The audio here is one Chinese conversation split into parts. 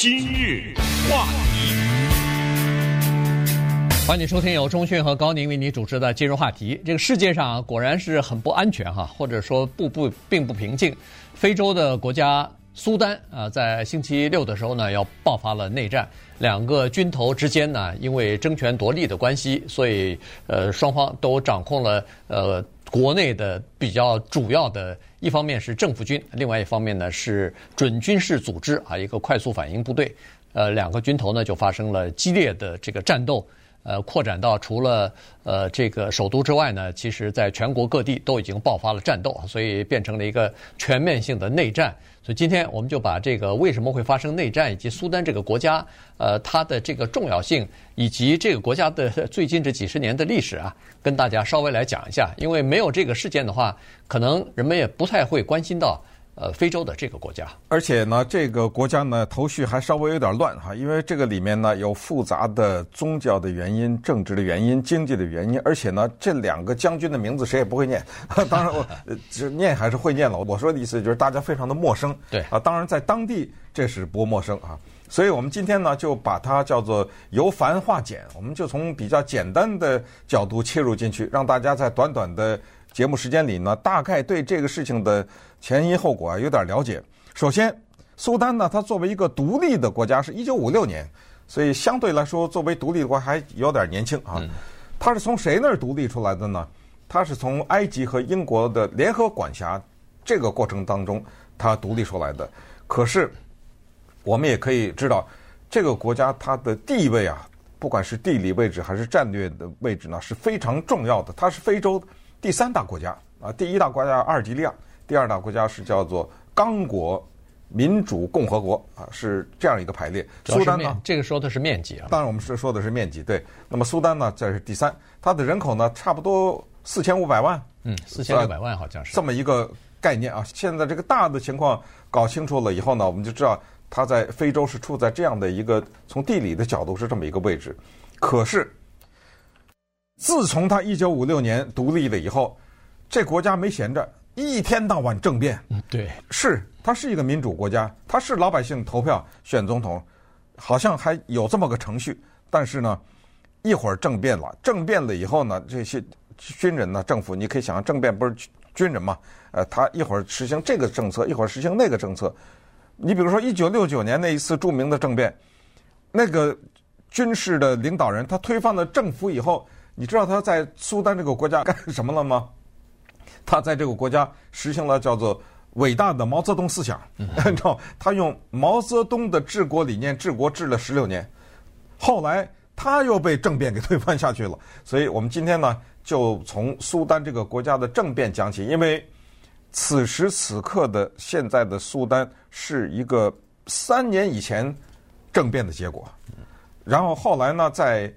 今日话题，欢迎收听由中讯和高宁为你主持的今日话题。这个世界上果然是很不安全哈，或者说不不并不平静。非洲的国家苏丹啊，在星期六的时候呢，要爆发了内战。两个军头之间呢，因为争权夺利的关系，所以呃，双方都掌控了呃。国内的比较主要的一方面是政府军，另外一方面呢是准军事组织啊，一个快速反应部队。呃，两个军头呢就发生了激烈的这个战斗，呃，扩展到除了呃这个首都之外呢，其实在全国各地都已经爆发了战斗，所以变成了一个全面性的内战。所以今天我们就把这个为什么会发生内战，以及苏丹这个国家，呃，它的这个重要性，以及这个国家的 最近这几十年的历史啊，跟大家稍微来讲一下。因为没有这个事件的话，可能人们也不太会关心到。呃，非洲的这个国家，而且呢，这个国家呢，头绪还稍微有点乱哈，因为这个里面呢有复杂的宗教的原因、政治的原因、经济的原因，而且呢，这两个将军的名字谁也不会念。当然我，只念还是会念了。我说的意思就是大家非常的陌生。对啊，当然在当地这是不陌生啊。所以我们今天呢就把它叫做由繁化简，我们就从比较简单的角度切入进去，让大家在短短的。节目时间里呢，大概对这个事情的前因后果啊有点了解。首先，苏丹呢，它作为一个独立的国家，是一九五六年，所以相对来说，作为独立的国还有点年轻啊。它是从谁那儿独立出来的呢？它是从埃及和英国的联合管辖这个过程当中，它独立出来的。可是，我们也可以知道，这个国家它的地位啊，不管是地理位置还是战略的位置呢，是非常重要的。它是非洲。第三大国家啊，第一大国家阿尔及利亚，第二大国家是叫做刚果民主共和国啊，是这样一个排列。苏丹呢，这个说的是面积啊。当然，我们是说的是面积。对，那么苏丹呢，这是第三，它的人口呢，差不多四千五百万。嗯，四千五百万好像是这么一个概念啊。现在这个大的情况搞清楚了以后呢，我们就知道它在非洲是处在这样的一个从地理的角度是这么一个位置。可是。自从他一九五六年独立了以后，这国家没闲着，一天到晚政变。嗯，对，是，它是一个民主国家，它是老百姓投票选总统，好像还有这么个程序。但是呢，一会儿政变了，政变了以后呢，这些军人呢，政府你可以想象，政变不是军人嘛？呃，他一会儿实行这个政策，一会儿实行那个政策。你比如说一九六九年那一次著名的政变，那个军事的领导人他推翻了政府以后。你知道他在苏丹这个国家干什么了吗？他在这个国家实行了叫做伟大的毛泽东思想，按照他用毛泽东的治国理念治国治了十六年，后来他又被政变给推翻下去了。所以我们今天呢，就从苏丹这个国家的政变讲起，因为此时此刻的现在的苏丹是一个三年以前政变的结果，然后后来呢，在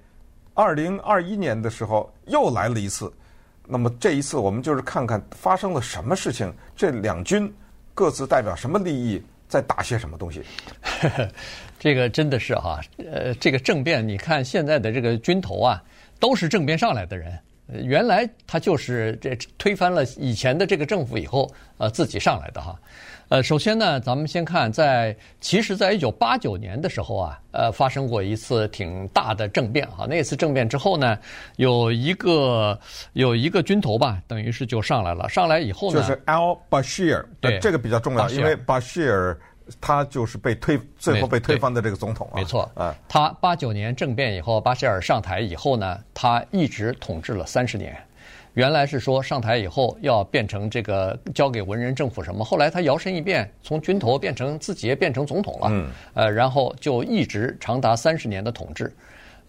二零二一年的时候又来了一次，那么这一次我们就是看看发生了什么事情，这两军各自代表什么利益，在打些什么东西。这个真的是哈，呃，这个政变，你看现在的这个军头啊，都是政变上来的人，原来他就是这推翻了以前的这个政府以后，呃，自己上来的哈。呃，首先呢，咱们先看在，其实，在一九八九年的时候啊，呃，发生过一次挺大的政变哈。那次政变之后呢，有一个有一个军头吧，等于是就上来了。上来以后呢，就是 Al Bashir，对，这个比较重要，因为 Bashir 他就是被推最后被推翻的这个总统啊。没错，啊，他八九年政变以后，巴希尔上台以后呢，他一直统治了三十年。原来是说上台以后要变成这个交给文人政府什么，后来他摇身一变，从军头变成自己也变成总统了，嗯，呃，然后就一直长达三十年的统治，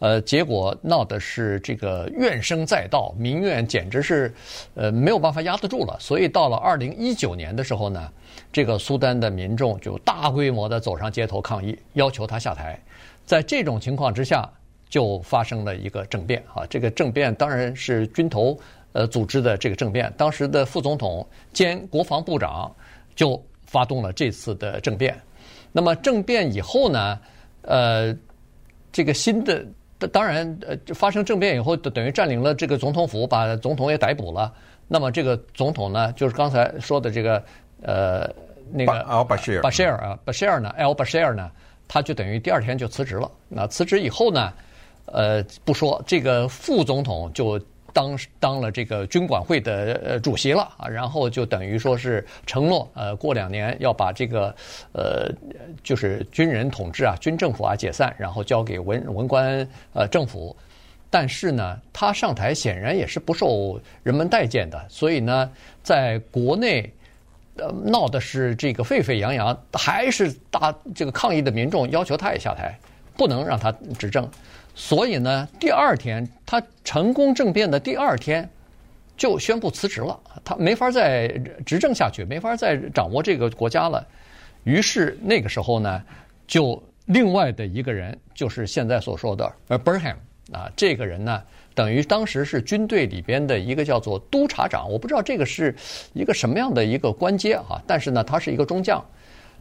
呃，结果闹的是这个怨声载道，民怨简直是呃没有办法压得住了，所以到了二零一九年的时候呢，这个苏丹的民众就大规模的走上街头抗议，要求他下台，在这种情况之下，就发生了一个政变啊，这个政变当然是军头。呃，组织的这个政变，当时的副总统兼国防部长就发动了这次的政变。那么政变以后呢，呃，这个新的当然呃发生政变以后，等于占领了这个总统府，把总统也逮捕了。那么这个总统呢，就是刚才说的这个呃那个巴希尔，巴希尔啊，巴希尔呢，Al Bashir 呢，他就等于第二天就辞职了。那辞职以后呢，呃，不说这个副总统就当当了这个军管会的呃主席了啊，然后就等于说是承诺呃过两年要把这个呃就是军人统治啊军政府啊解散，然后交给文文官呃政府。但是呢，他上台显然也是不受人们待见的，所以呢，在国内呃闹的是这个沸沸扬扬，还是大这个抗议的民众要求他也下台，不能让他执政。所以呢，第二天他成功政变的第二天，就宣布辞职了。他没法再执政下去，没法再掌握这个国家了。于是那个时候呢，就另外的一个人，就是现在所说的呃 Burnham 啊，这个人呢，等于当时是军队里边的一个叫做督察长。我不知道这个是一个什么样的一个官阶啊，但是呢，他是一个中将。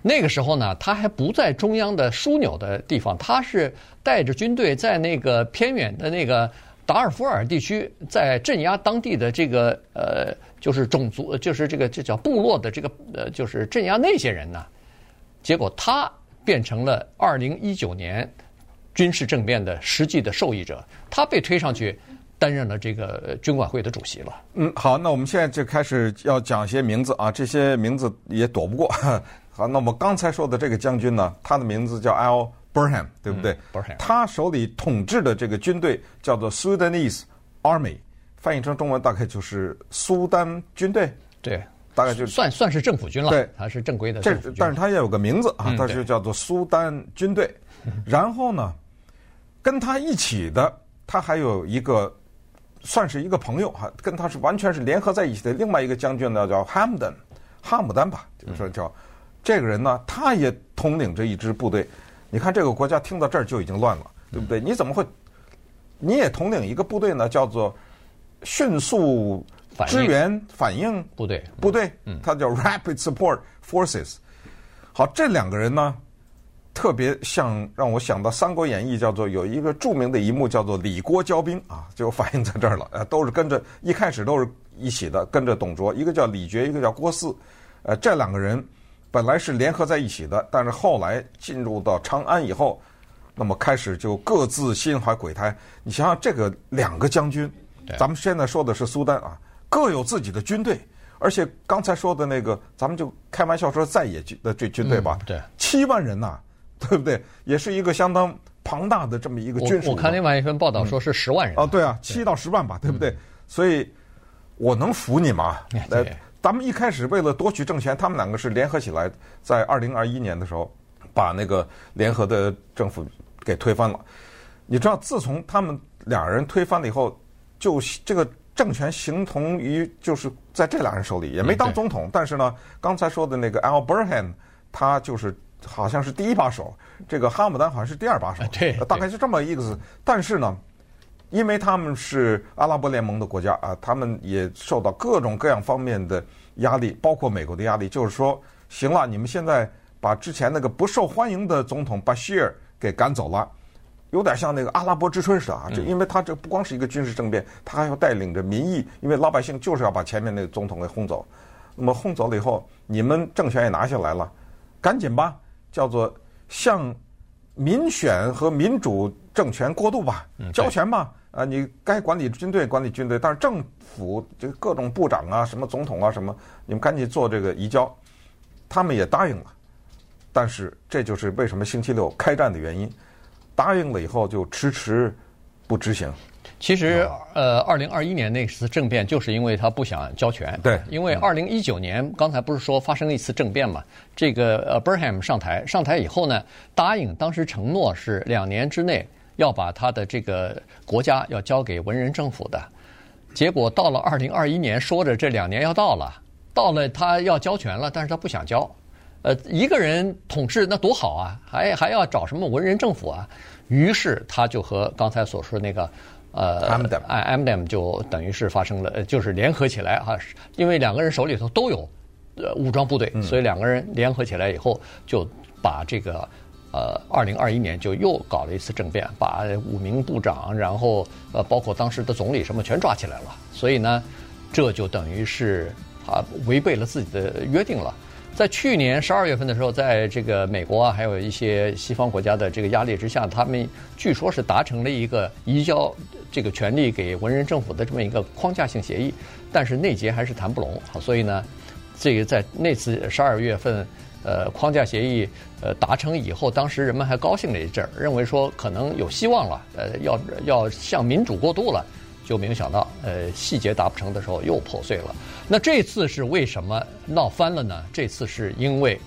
那个时候呢，他还不在中央的枢纽的地方，他是带着军队在那个偏远的那个达尔富尔地区，在镇压当地的这个呃，就是种族，就是这个这叫部落的这个呃，就是镇压那些人呢。结果他变成了二零一九年军事政变的实际的受益者，他被推上去担任了这个军管会的主席了。嗯，好，那我们现在就开始要讲一些名字啊，这些名字也躲不过。好，那我们刚才说的这个将军呢，他的名字叫 Al Burham，对不对？嗯？Burham，。他手里统治的这个军队叫做 Sudanese Army，翻译成中文大概就是苏丹军队。对，大概就算算是政府军了。对，他是正规的这，但是他也有个名字啊，他就叫做苏丹军队。嗯，然后呢，跟他一起的，他还有一个算是一个朋友哈，跟他是完全是联合在一起的另外一个将军呢，叫 Hamdan，哈姆丹吧，就是说叫。这个人呢，他也统领着一支部队。你看这个国家听到这儿就已经乱了，对不对？你怎么会？你也统领一个部队呢？叫做迅速支援反应部队。部队，他叫 Rapid Support Forces。好，这两个人呢，特别像让我想到《三国演义》，叫做有一个著名的一幕叫做李郭交兵啊，就反映在这儿了。呃，都是跟着一开始都是一起的，跟着董卓，一个叫李傕，一个叫郭汜。呃，这两个人。本来是联合在一起的，但是后来进入到长安以后，那么开始就各自心怀鬼胎。你想想，这个两个将军，咱们现在说的是苏丹啊，各有自己的军队，而且刚才说的那个，咱们就开玩笑说在野军的这军队吧，嗯、对，七万人呐、啊，对不对？也是一个相当庞大的这么一个军事。我，我看另外一份报道说是十万人、嗯、哦，对啊，七到十万吧，对不对？嗯、所以，我能服你吗？来。咱们一开始为了夺取政权，他们两个是联合起来，在二零二一年的时候，把那个联合的政府给推翻了。你知道，自从他们两人推翻了以后，就这个政权形同于就是在这俩人手里，也没当总统。但是呢，刚才说的那个 Al Burhan，他就是好像是第一把手，这个哈姆丹好像是第二把手，对，大概是这么一个意思。但是呢。因为他们是阿拉伯联盟的国家啊，他们也受到各种各样方面的压力，包括美国的压力。就是说，行了，你们现在把之前那个不受欢迎的总统巴希尔给赶走了，有点像那个阿拉伯之春似的啊。就因为他这不光是一个军事政变，他还要带领着民意，因为老百姓就是要把前面那个总统给轰走。那么轰走了以后，你们政权也拿下来了，赶紧吧，叫做向民选和民主政权过渡吧，交权吧。啊，你该管理军队管理军队，但是政府这个各种部长啊、什么总统啊、什么，你们赶紧做这个移交，他们也答应了。但是这就是为什么星期六开战的原因，答应了以后就迟迟不执行。其实，呃，二零二一年那次政变就是因为他不想交权。对，因为二零一九年刚才不是说发生了一次政变嘛？这个呃，Burham 上台，上台以后呢，答应当时承诺是两年之内。要把他的这个国家要交给文人政府的，结果到了二零二一年，说着这两年要到了，到了他要交权了，但是他不想交，呃，一个人统治那多好啊，还还要找什么文人政府啊？于是他就和刚才所说的那个呃，Hamdan 就等于是发生了，就是联合起来哈，因为两个人手里头都有呃武装部队，所以两个人联合起来以后就把这个。呃，二零二一年就又搞了一次政变，把五名部长，然后呃，包括当时的总理什么全抓起来了。所以呢，这就等于是啊违背了自己的约定了。在去年十二月份的时候，在这个美国啊，还有一些西方国家的这个压力之下，他们据说是达成了一个移交这个权利给文人政府的这么一个框架性协议，但是内结还是谈不拢。所以呢，这个在那次十二月份，呃，框架协议呃达成以后，当时人们还高兴了一阵儿，认为说可能有希望了，呃，要要向民主过渡了。就没有想到，呃，细节达不成的时候又破碎了。那这次是为什么闹翻了呢？这次是因为，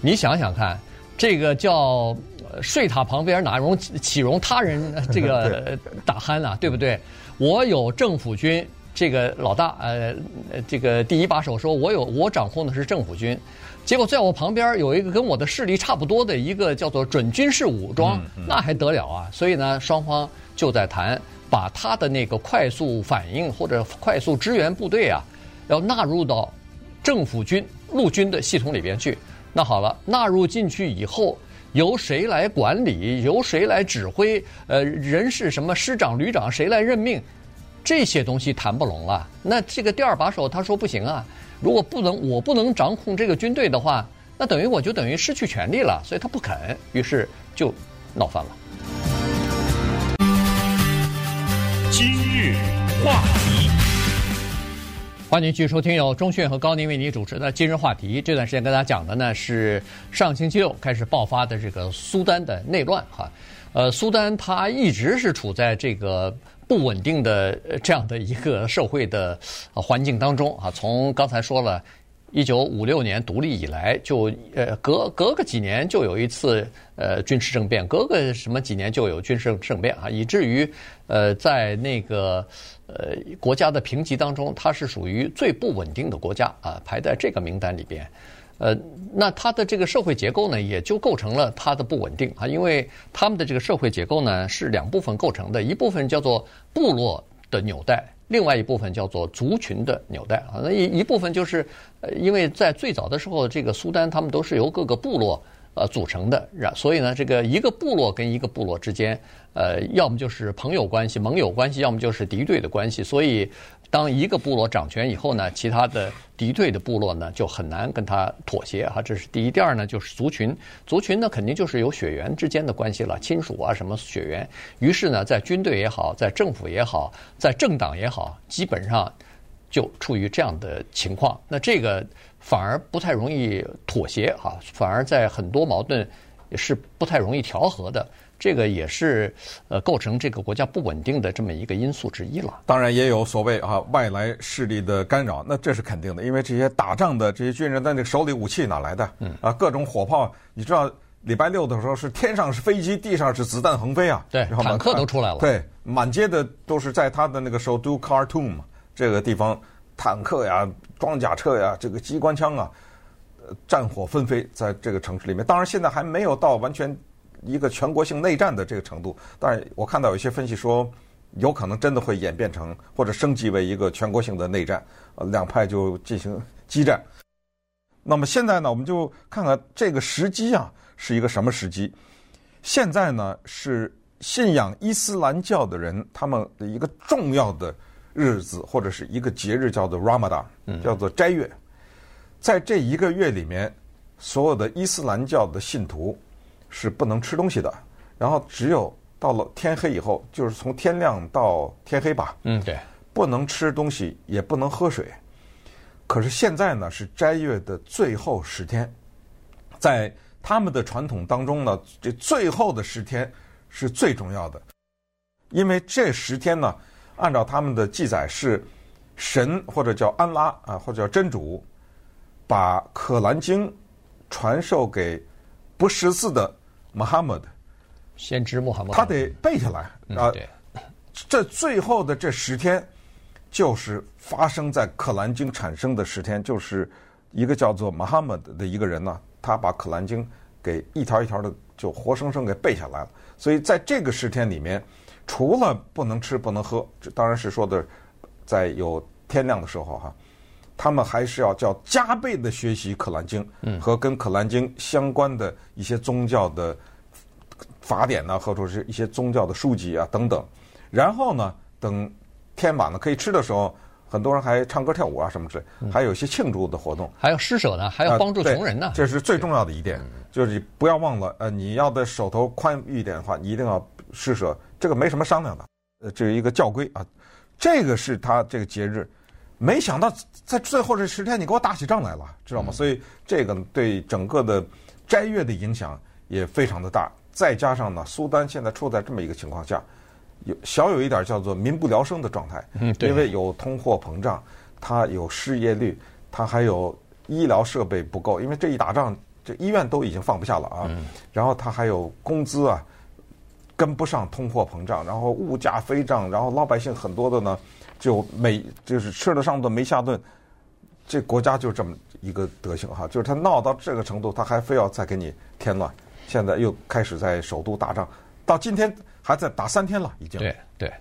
你想想看，这个叫睡塔旁边哪容岂容他人这个打鼾啊，对不对？我有政府军，这个老大，呃，这个第一把手说，我有我掌控的是政府军，结果在我旁边有一个跟我的势力差不多的一个叫做准军事武装，那还得了啊？所以呢，双方就在谈。把他的那个快速反应或者快速支援部队啊，要纳入到政府军陆军的系统里边去。那好了，纳入进去以后，由谁来管理？由谁来指挥？呃，人是什么师长、旅长，谁来任命？这些东西谈不拢了。那这个第二把手他说不行啊，如果不能我不能掌控这个军队的话，那等于我就等于失去权力了，所以他不肯，于是就闹翻了。今日话题，欢迎继续收听由钟讯和高宁为您主持的《今日话题》。这段时间跟大家讲的呢是上星期六开始爆发的这个苏丹的内乱哈。呃，苏丹它一直是处在这个不稳定的这样的一个社会的环境当中啊。从刚才说了。一九五六年独立以来，就呃隔隔个几年就有一次呃军事政变，隔个什么几年就有军事政变啊，以至于呃在那个呃国家的评级当中，它是属于最不稳定的国家啊，排在这个名单里边。呃，那它的这个社会结构呢，也就构成了它的不稳定啊，因为他们的这个社会结构呢是两部分构成的，一部分叫做部落的纽带。另外一部分叫做族群的纽带啊，那一一部分就是，呃，因为在最早的时候，这个苏丹他们都是由各个部落呃组成的，然所以呢，这个一个部落跟一个部落之间，呃，要么就是朋友关系、盟友关系，要么就是敌对的关系，所以。当一个部落掌权以后呢，其他的敌对的部落呢就很难跟他妥协哈，这是第一。第二呢，就是族群，族群呢肯定就是有血缘之间的关系了，亲属啊什么血缘。于是呢，在军队也好，在政府也好，在政党也好，基本上就处于这样的情况。那这个反而不太容易妥协哈，反而在很多矛盾是不太容易调和的。这个也是呃构成这个国家不稳定的这么一个因素之一了。当然也有所谓啊外来势力的干扰，那这是肯定的，因为这些打仗的这些军人的那个手里武器哪来的？嗯啊，各种火炮，你知道礼拜六的时候是天上是飞机，地上是子弹横飞啊。对，然后坦克都出来了。对，满街的都是在他的那个首都卡尔图姆这个地方，坦克呀、装甲车呀、这个机关枪啊，战火纷飞在这个城市里面。当然现在还没有到完全。一个全国性内战的这个程度，但是我看到有些分析说，有可能真的会演变成或者升级为一个全国性的内战，呃，两派就进行激战。那么现在呢，我们就看看这个时机啊，是一个什么时机？现在呢，是信仰伊斯兰教的人他们的一个重要的日子，或者是一个节日，叫做 Ramadan，叫做斋月。在这一个月里面，所有的伊斯兰教的信徒。是不能吃东西的，然后只有到了天黑以后，就是从天亮到天黑吧。嗯，对，不能吃东西，也不能喝水。可是现在呢，是斋月的最后十天，在他们的传统当中呢，这最后的十天是最重要的，因为这十天呢，按照他们的记载是神或者叫安拉啊，或者叫真主，把可兰经传授给不识字的。穆罕默德，先知穆罕默德，他得背下来啊！对，这最后的这十天，就是发生在《可兰经》产生的十天，就是一个叫做 Muhammad 的一个人呢，他把《可兰经》给一条一条的就活生生给背下来了。所以在这个十天里面，除了不能吃不能喝，这当然是说的在有天亮的时候哈。他们还是要叫加倍的学习《可兰经》和跟《可兰经》相关的一些宗教的法典呢，或者是一些宗教的书籍啊等等。然后呢，等天晚了可以吃的时候，很多人还唱歌跳舞啊什么之类，还有一些庆祝的活动，还有施舍呢，还要帮助穷人呢，这是最重要的一点，就是不要忘了，呃，你要的手头宽裕一点的话，你一定要施舍，这个没什么商量的，呃，这是一个教规啊，这个是他这个节日，没想到在最后这十天你给我打起仗来了，知道吗？所以这个对整个的斋月的影响也非常的大，再加上呢，苏丹现在处在这么一个情况下。有小有一点叫做民不聊生的状态，嗯，对，因为有通货膨胀，它有失业率，它还有医疗设备不够，因为这一打仗，这医院都已经放不下了啊。嗯，然后它还有工资啊，跟不上通货膨胀，然后物价飞涨，然后老百姓很多的呢，就没就是吃了上顿没下顿，这国家就这么一个德行哈，就是他闹到这个程度，他还非要再给你添乱，现在又开始在首都打仗，到今天。还在打三天了，已经。对对，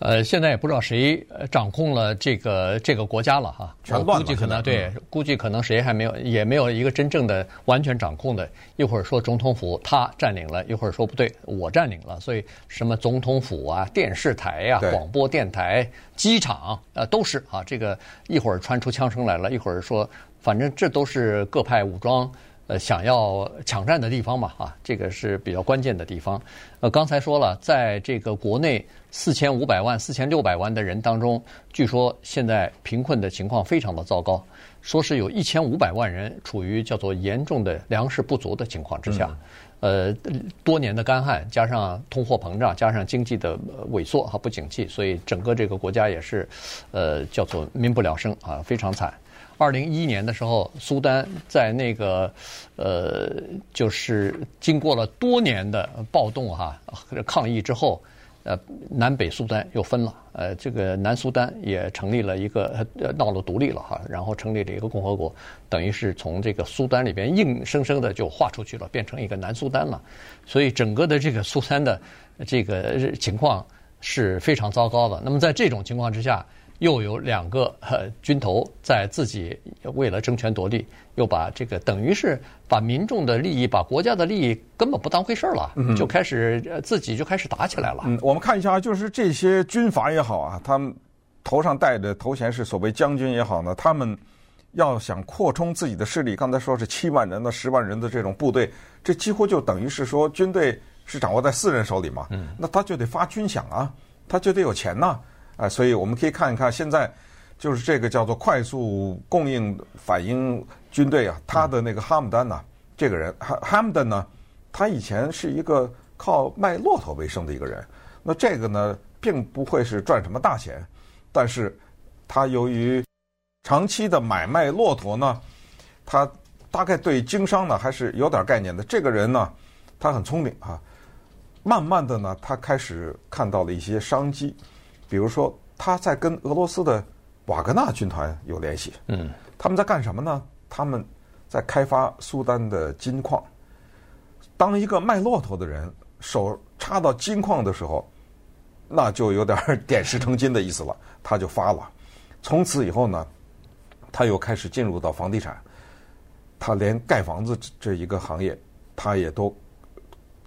呃，现在也不知道谁掌控了这个这个国家了哈。全乱了。估计可能对，估计可能谁还没有，也没有一个真正的完全掌控的。一会儿说总统府他占领了，一会儿说不对，我占领了。所以什么总统府啊、电视台呀、广播电台、机场啊，都是啊。这个一会儿传出枪声来了，一会儿说，反正这都是各派武装。呃，想要抢占的地方嘛，啊，这个是比较关键的地方。呃，刚才说了，在这个国内四千五百万、四千六百万的人当中，据说现在贫困的情况非常的糟糕，说是有一千五百万人处于叫做严重的粮食不足的情况之下。呃，多年的干旱加上通货膨胀，加上经济的萎缩和不景气，所以整个这个国家也是，呃，叫做民不聊生啊，非常惨。二零一一年的时候，苏丹在那个，呃，就是经过了多年的暴动哈、抗议之后，呃，南北苏丹又分了，呃，这个南苏丹也成立了一个呃闹了独立了哈，然后成立了一个共和国，等于是从这个苏丹里边硬生生的就划出去了，变成一个南苏丹了，所以整个的这个苏丹的这个情况是非常糟糕的。那么在这种情况之下，又有两个呃军头在自己为了争权夺利，又把这个等于是把民众的利益、把国家的利益根本不当回事儿了，就开始自己就开始打起来了。嗯，我们看一下，就是这些军阀也好啊，他们头上戴的头衔是所谓将军也好呢，他们要想扩充自己的势力，刚才说是七万人的、十万人的这种部队，这几乎就等于是说军队是掌握在私人手里嘛。嗯，那他就得发军饷啊，他就得有钱呐。啊，啊所以我们可以看一看，现在就是这个叫做快速供应反应军队啊，他的那个哈姆丹呐，这个人哈哈姆丹呢，他以前是一个靠卖骆驼为生的一个人，那这个呢，并不会是赚什么大钱，但是他由于长期的买卖骆驼呢，他大概对经商呢还是有点概念的。这个人呢，他很聪明啊，慢慢的呢，他开始看到了一些商机。比如说，他在跟俄罗斯的瓦格纳军团有联系。嗯，他们在干什么呢？他们在开发苏丹的金矿。当一个卖骆驼的人手插到金矿的时候，那就有点点石成金的意思了。他就发了。从此以后呢，他又开始进入到房地产。他连盖房子这一个行业，他也都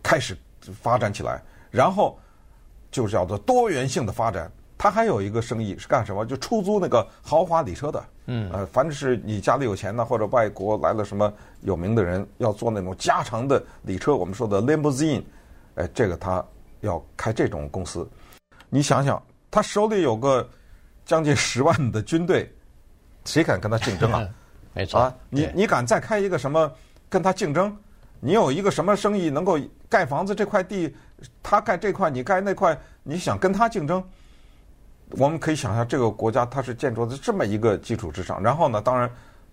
开始发展起来。然后。就叫做多元性的发展。他还有一个生意是干什么？就出租那个豪华礼车的。嗯，呃，凡是你家里有钱的，或者外国来了什么有名的人，要坐那种加长的礼车，我们说的 limousine，哎，这个他要开这种公司。你想想，他手里有个将近 十万的军队，谁敢跟他竞争啊？没错啊，你你敢再开一个什么跟他竞争？你有一个什么生意能够盖房子？这块地他盖这块，你盖那块，你想跟他竞争？我们可以想象，这个国家它是建筑在这么一个基础之上。然后呢，当然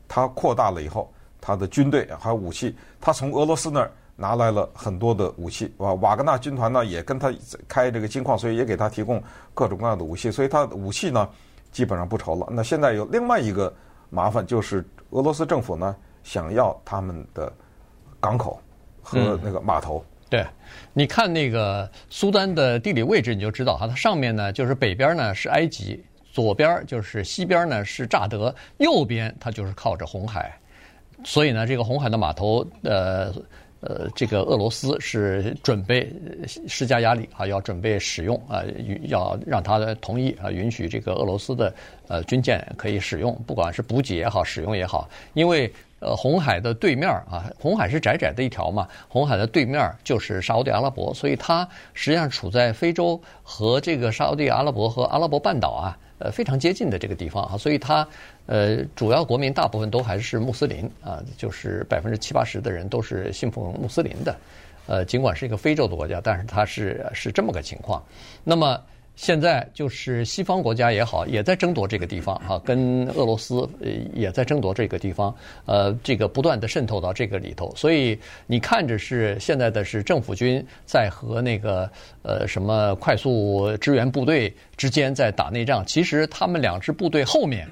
它扩大了以后，它的军队还有武器，他从俄罗斯那儿拿来了很多的武器。啊，瓦格纳军团呢也跟他开这个金矿，所以也给他提供各种各样的武器。所以他的武器呢基本上不愁了。那现在有另外一个麻烦，就是俄罗斯政府呢想要他们的。港口和那个码头。嗯，对，你看那个苏丹的地理位置，你就知道哈，它上面呢就是北边呢是埃及，左边就是西边呢是乍得，右边它就是靠着红海，所以呢，这个红海的码头呃呃，这个俄罗斯是准备施加压力啊，要准备使用啊，要让他同意啊，允许这个俄罗斯的呃军舰可以使用，不管是补给也好，使用也好，因为呃红海的对面啊，红海是窄窄的一条嘛，红海的对面就是沙乌地阿拉伯，所以它实际上处在非洲和这个沙乌地阿拉伯和阿拉伯半岛啊。呃，非常接近的这个地方啊，所以它呃，主要国民大部分都还是穆斯林啊，就是百分之七八十的人都是信奉穆斯林的。呃，尽管是一个非洲的国家，但是它是是这么个情况。那么。现在就是西方国家也好，也在争夺这个地方哈，跟俄罗斯也在争夺这个地方，呃，这个不断的渗透到这个里头，所以你看着是现在的是政府军在和那个呃什么快速支援部队之间在打内仗，其实他们两支部队后面。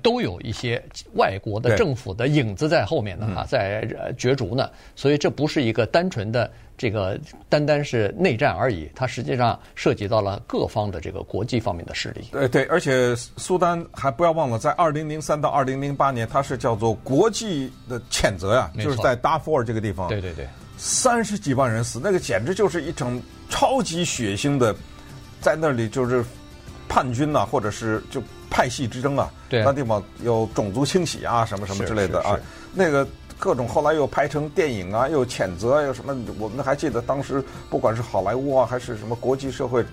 都有一些外国的政府的影子在后面呢，啊，在角逐呢，所以这不是一个单纯的这个单单是内战而已，它实际上涉及到了各方的这个国际方面的势力。对对，而且苏丹还不要忘了，在二零零三到二零零八年，它是叫做国际的谴责呀，就是在达富尔这个地方，对对对，三十几万人死，那个简直就是一场超级血腥的，在那里就是叛军呐，或者是就。派系之争啊，对，那地方有种族清洗啊，什么什么之类的啊，那个各种后来又拍成电影啊，又谴责，又什么，我们还记得当时不管是好莱坞啊，还是什么国际社会，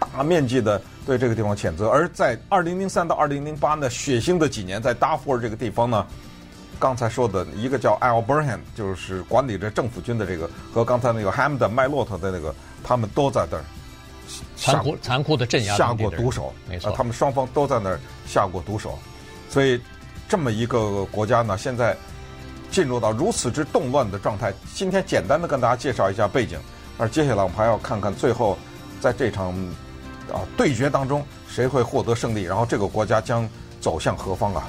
大面积的对这个地方谴责。而在二零零三到二零零八呢，血腥的几年，在达佛尔这个地方呢，刚才说的一个叫 Al Burhan，就是管理着政府军的这个，和刚才那个 Hamd 麦洛特的那个，他们都在这儿。残酷残酷的镇压，下过毒手，没错，他们双方都在那儿下过毒手，所以这么一个国家呢，现在进入到如此之动乱的状态。今天简单的跟大家介绍一下背景，而接下来我们还要看看最后在这场啊对决当中谁会获得胜利，然后这个国家将走向何方啊？